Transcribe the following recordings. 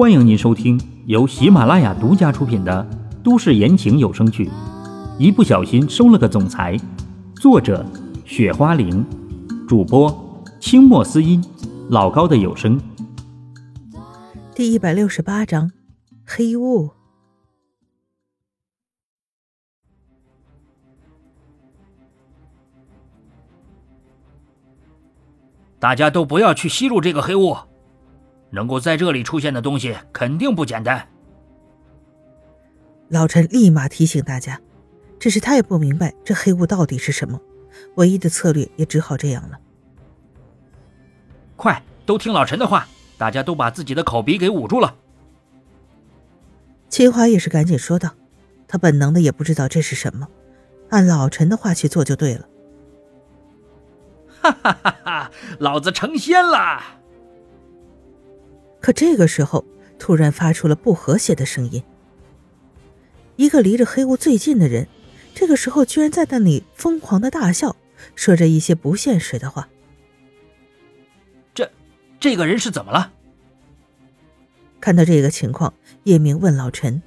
欢迎您收听由喜马拉雅独家出品的都市言情有声剧《一不小心收了个总裁》，作者：雪花玲，主播：清墨思音，老高的有声。第一百六十八章，黑雾。大家都不要去吸入这个黑雾。能够在这里出现的东西肯定不简单。老陈立马提醒大家，只是他也不明白这黑雾到底是什么，唯一的策略也只好这样了。快，都听老陈的话，大家都把自己的口鼻给捂住了。秦华也是赶紧说道，他本能的也不知道这是什么，按老陈的话去做就对了。哈哈哈哈！老子成仙了！可这个时候，突然发出了不和谐的声音。一个离着黑雾最近的人，这个时候居然在那里疯狂的大笑，说着一些不现实的话。这，这个人是怎么了？看到这个情况，叶明问老陈：“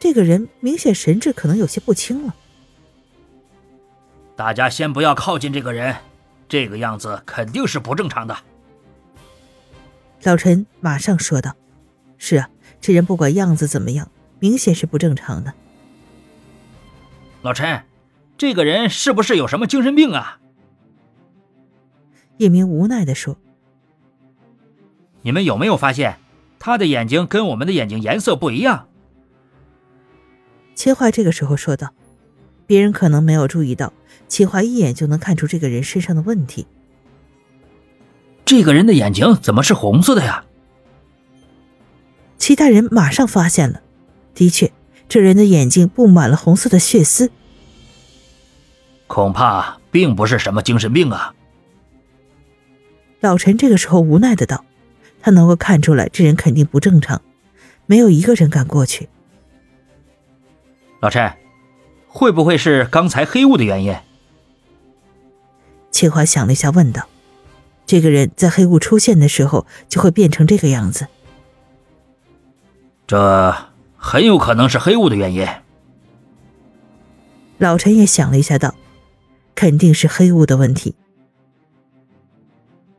这个人明显神志可能有些不清了。”大家先不要靠近这个人，这个样子肯定是不正常的。老陈马上说道：“是啊，这人不管样子怎么样，明显是不正常的。”老陈，这个人是不是有什么精神病啊？叶明无奈的说：“你们有没有发现，他的眼睛跟我们的眼睛颜色不一样？”秦淮这个时候说道：“别人可能没有注意到，秦淮一眼就能看出这个人身上的问题。”这个人的眼睛怎么是红色的呀？其他人马上发现了，的确，这人的眼睛布满了红色的血丝。恐怕并不是什么精神病啊！老陈这个时候无奈的道：“他能够看出来，这人肯定不正常，没有一个人敢过去。”老陈，会不会是刚才黑雾的原因？秦淮想了一下，问道。这个人在黑雾出现的时候就会变成这个样子，这很有可能是黑雾的原因。老陈也想了一下，道：“肯定是黑雾的问题。”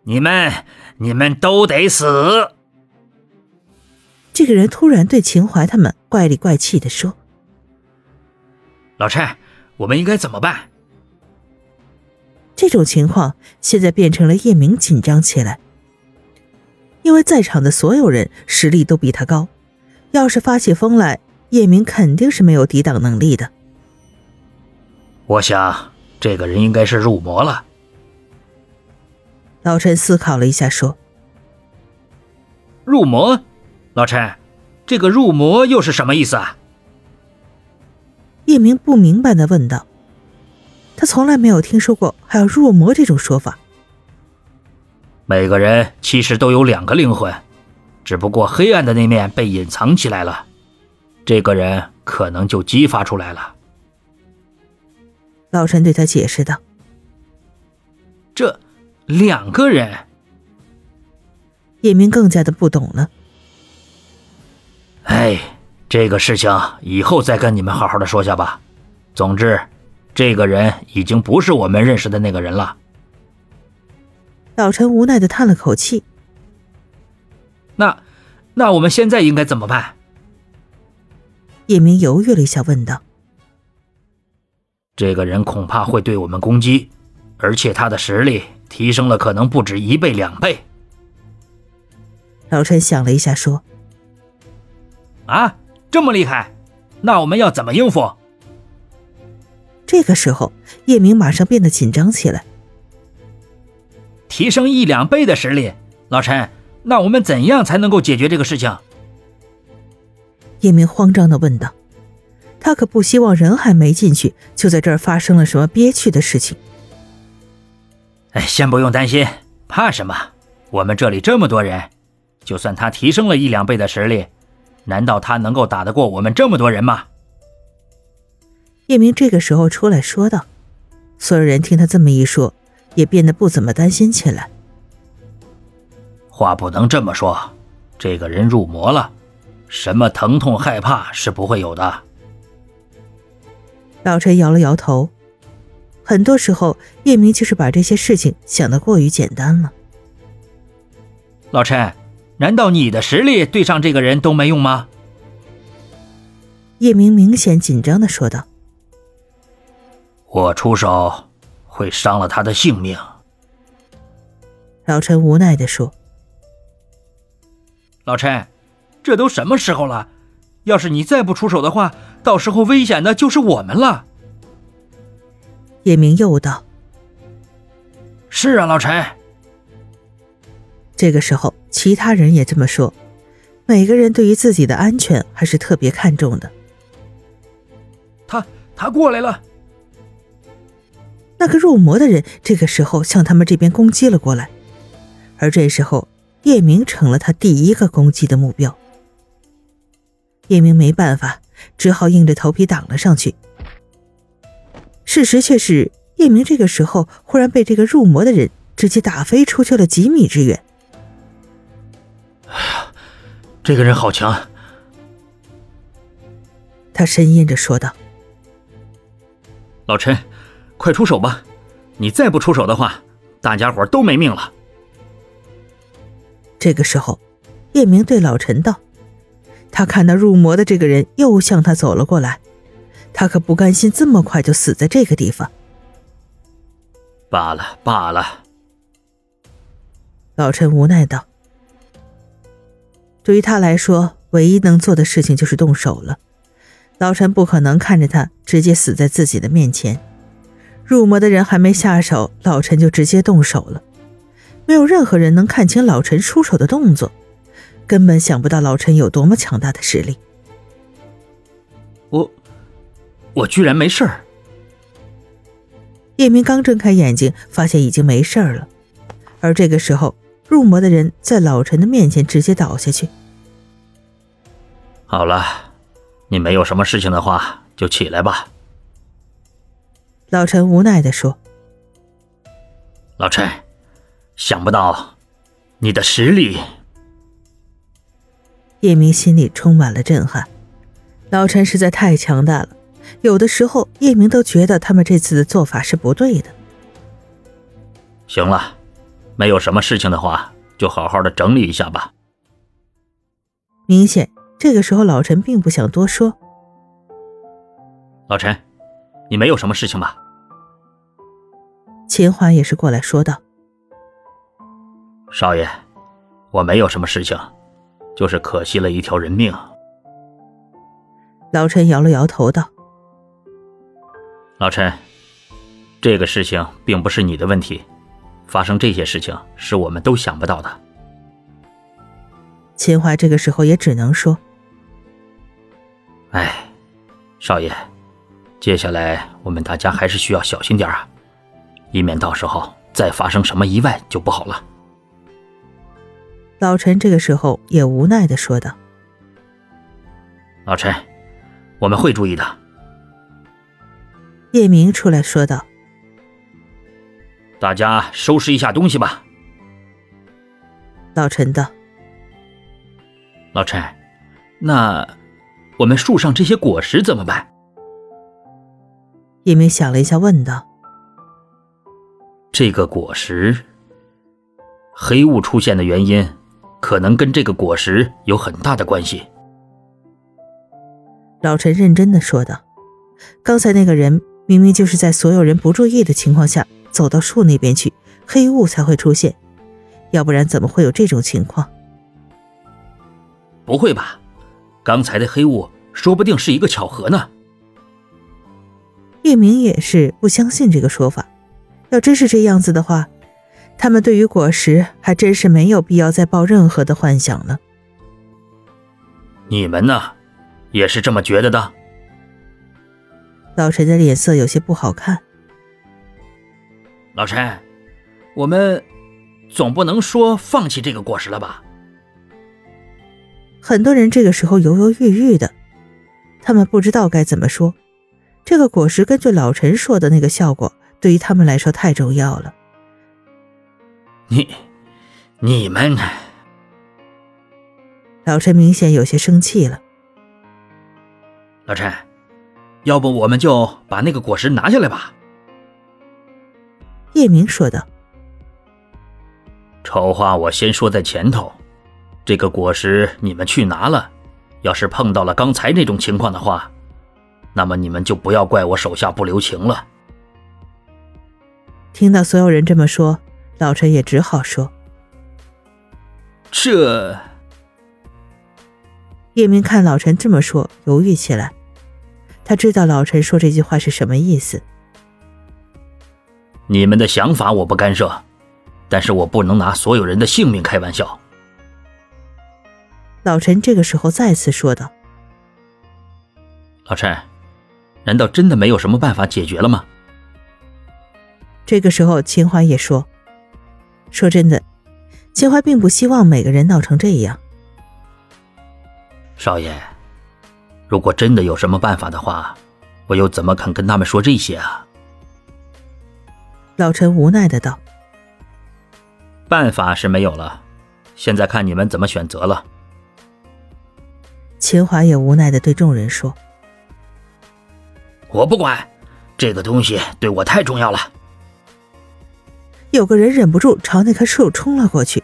你们，你们都得死！这个人突然对秦淮他们怪里怪气的说：“老陈，我们应该怎么办？”这种情况现在变成了叶明紧张起来，因为在场的所有人实力都比他高，要是发起疯来，叶明肯定是没有抵挡能力的。我想这个人应该是入魔了。老陈思考了一下，说：“入魔，老陈，这个入魔又是什么意思啊？”叶明不明白的问道。他从来没有听说过还有入魔这种说法。每个人其实都有两个灵魂，只不过黑暗的那面被隐藏起来了，这个人可能就激发出来了。老陈对他解释道：“这两个人。”叶明更加的不懂了。哎，这个事情以后再跟你们好好的说下吧。总之。这个人已经不是我们认识的那个人了。老陈无奈的叹了口气。那，那我们现在应该怎么办？叶明犹豫了一下，问道：“这个人恐怕会对我们攻击，而且他的实力提升了，可能不止一倍、两倍。”老陈想了一下，说：“啊，这么厉害，那我们要怎么应付？”这个时候，叶明马上变得紧张起来。提升一两倍的实力，老陈，那我们怎样才能够解决这个事情？叶明慌张的问道。他可不希望人还没进去，就在这儿发生了什么憋屈的事情。哎，先不用担心，怕什么？我们这里这么多人，就算他提升了一两倍的实力，难道他能够打得过我们这么多人吗？叶明这个时候出来说道：“所有人听他这么一说，也变得不怎么担心起来。话不能这么说，这个人入魔了，什么疼痛害怕是不会有的。老陈摇了摇头，很多时候叶明就是把这些事情想得过于简单了。老陈，难道你的实力对上这个人都没用吗？叶明明显紧张的说道：“我出手会伤了他的性命。”老陈无奈的说：“老陈，这都什么时候了？要是你再不出手的话，到时候危险的就是我们了。”叶明又道：“是啊，老陈。”这个时候，其他人也这么说。每个人对于自己的安全还是特别看重的。他他过来了。那个入魔的人这个时候向他们这边攻击了过来。而这时候，叶明成了他第一个攻击的目标。叶明没办法，只好硬着头皮挡了上去。事实却是，叶明这个时候忽然被这个入魔的人直接打飞出去了几米之远。哎呀，这个人好强！他呻吟着说道：“老陈，快出手吧！你再不出手的话，大家伙都没命了。”这个时候，叶明对老陈道：“他看到入魔的这个人又向他走了过来，他可不甘心这么快就死在这个地方。”罢了罢了，老陈无奈道：“对于他来说，唯一能做的事情就是动手了。老陈不可能看着他直接死在自己的面前。入魔的人还没下手，老陈就直接动手了。”没有任何人能看清老陈出手的动作，根本想不到老陈有多么强大的实力。我，我居然没事儿。叶明刚睁开眼睛，发现已经没事儿了，而这个时候，入魔的人在老陈的面前直接倒下去。好了，你没有什么事情的话，就起来吧。老陈无奈的说：“老陈。”想不到，你的实力。叶明心里充满了震撼，老陈实在太强大了。有的时候，叶明都觉得他们这次的做法是不对的。行了，没有什么事情的话，就好好的整理一下吧。明显，这个时候老陈并不想多说。老陈，你没有什么事情吧？秦华也是过来说道。少爷，我没有什么事情，就是可惜了一条人命。老陈摇了摇头道：“老陈，这个事情并不是你的问题，发生这些事情是我们都想不到的。”秦淮这个时候也只能说：“哎，少爷，接下来我们大家还是需要小心点啊，以免到时候再发生什么意外就不好了。”老陈这个时候也无奈的说道：“老陈，我们会注意的。”叶明出来说道：“大家收拾一下东西吧。”老陈道：“老陈，那我们树上这些果实怎么办？”叶明想了一下，问道：“这个果实，黑雾出现的原因？”可能跟这个果实有很大的关系。老陈认真的说道：“刚才那个人明明就是在所有人不注意的情况下走到树那边去，黑雾才会出现，要不然怎么会有这种情况？”不会吧？刚才的黑雾说不定是一个巧合呢。叶明也是不相信这个说法，要真是这样子的话。他们对于果实还真是没有必要再抱任何的幻想了。你们呢，也是这么觉得的？老陈的脸色有些不好看。老陈，我们总不能说放弃这个果实了吧？很多人这个时候犹犹豫豫的，他们不知道该怎么说。这个果实根据老陈说的那个效果，对于他们来说太重要了。你、你们，老陈明显有些生气了。老陈，要不我们就把那个果实拿下来吧？叶明说道。丑话我先说在前头，这个果实你们去拿了，要是碰到了刚才那种情况的话，那么你们就不要怪我手下不留情了。听到所有人这么说，老陈也只好说：“这。”叶明看老陈这么说，犹豫起来。他知道老陈说这句话是什么意思。你们的想法我不干涉。但是我不能拿所有人的性命开玩笑。老陈这个时候再次说道：“老陈，难道真的没有什么办法解决了吗？”这个时候，秦淮也说：“说真的，秦淮并不希望每个人闹成这样。”少爷，如果真的有什么办法的话，我又怎么肯跟他们说这些啊？老陈无奈的道。办法是没有了，现在看你们怎么选择了。秦淮也无奈的对众人说：“我不管，这个东西对我太重要了。”有个人忍不住朝那棵树冲了过去，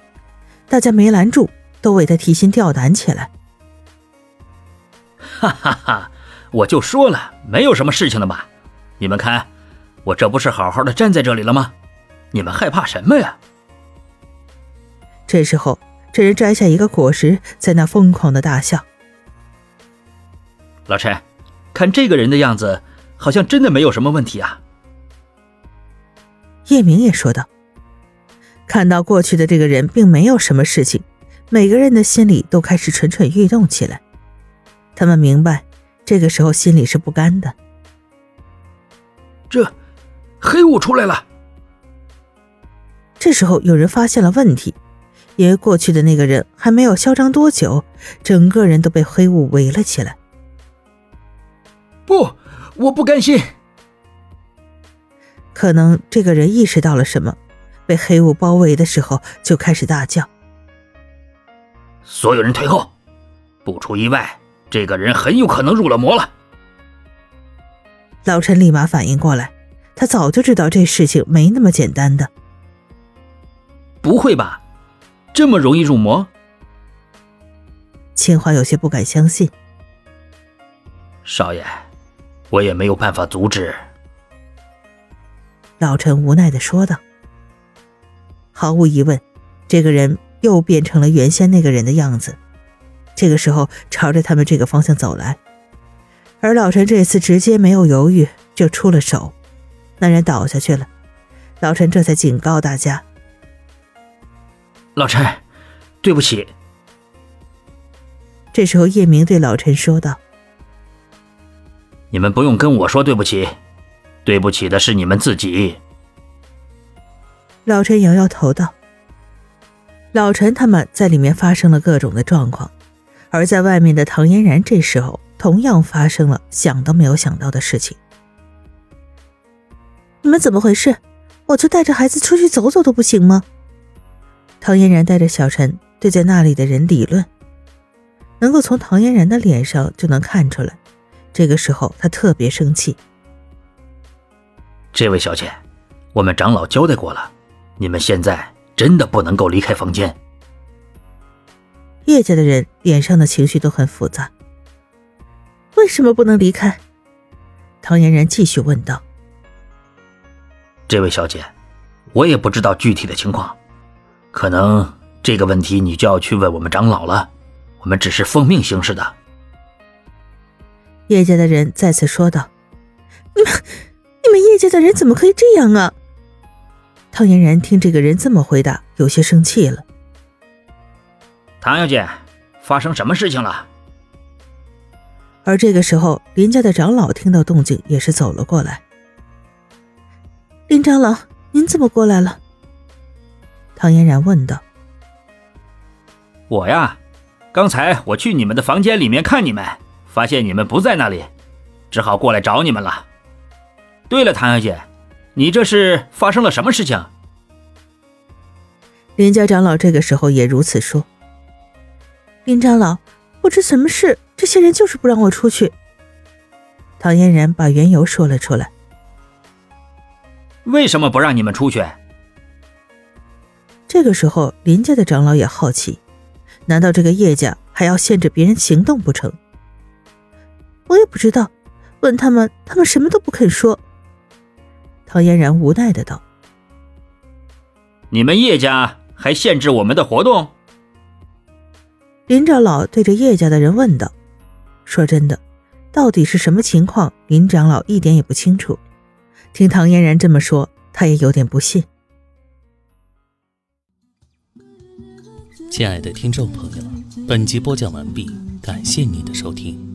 大家没拦住，都为他提心吊胆起来。哈哈哈！我就说了，没有什么事情的嘛。你们看，我这不是好好的站在这里了吗？你们害怕什么呀？这时候，这人摘下一个果实，在那疯狂的大笑。老陈，看这个人的样子，好像真的没有什么问题啊。叶明也说道：“看到过去的这个人并没有什么事情，每个人的心里都开始蠢蠢欲动起来。他们明白，这个时候心里是不甘的。这黑雾出来了。这时候，有人发现了问题。”因为过去的那个人还没有嚣张多久，整个人都被黑雾围了起来。不，我不甘心。可能这个人意识到了什么，被黑雾包围的时候就开始大叫：“所有人退后！不出意外，这个人很有可能入了魔了。”老陈立马反应过来，他早就知道这事情没那么简单的。不会吧？这么容易入魔？秦华有些不敢相信。少爷，我也没有办法阻止。老陈无奈的说道。毫无疑问，这个人又变成了原先那个人的样子。这个时候，朝着他们这个方向走来。而老陈这次直接没有犹豫就出了手，那人倒下去了。老陈这才警告大家。老陈，对不起。这时候，叶明对老陈说道：“你们不用跟我说对不起，对不起的是你们自己。”老陈摇摇头道：“老陈他们在里面发生了各种的状况，而在外面的唐嫣然这时候同样发生了想都没有想到的事情。你们怎么回事？我就带着孩子出去走走都不行吗？”唐嫣然带着小陈对在那里的人理论，能够从唐嫣然的脸上就能看出来，这个时候他特别生气。这位小姐，我们长老交代过了，你们现在真的不能够离开房间。叶家的人脸上的情绪都很复杂。为什么不能离开？唐嫣然继续问道。这位小姐，我也不知道具体的情况。可能这个问题你就要去问我们长老了，我们只是奉命行事的。叶家的人再次说道：“你们，你们叶家的人怎么可以这样啊？”唐嫣然听这个人这么回答，有些生气了。唐小姐，发生什么事情了？而这个时候，林家的长老听到动静，也是走了过来。林长老，您怎么过来了？唐嫣然问道：“我呀，刚才我去你们的房间里面看你们，发现你们不在那里，只好过来找你们了。对了，唐小姐，你这是发生了什么事情？”林家长老这个时候也如此说。林长老，不知什么事，这些人就是不让我出去。唐嫣然把缘由说了出来。为什么不让你们出去？这个时候，林家的长老也好奇，难道这个叶家还要限制别人行动不成？我也不知道，问他们，他们什么都不肯说。唐嫣然无奈的道：“你们叶家还限制我们的活动？”林长老对着叶家的人问道：“说真的，到底是什么情况？林长老一点也不清楚。听唐嫣然这么说，他也有点不信。”亲爱的听众朋友，本集播讲完毕，感谢您的收听。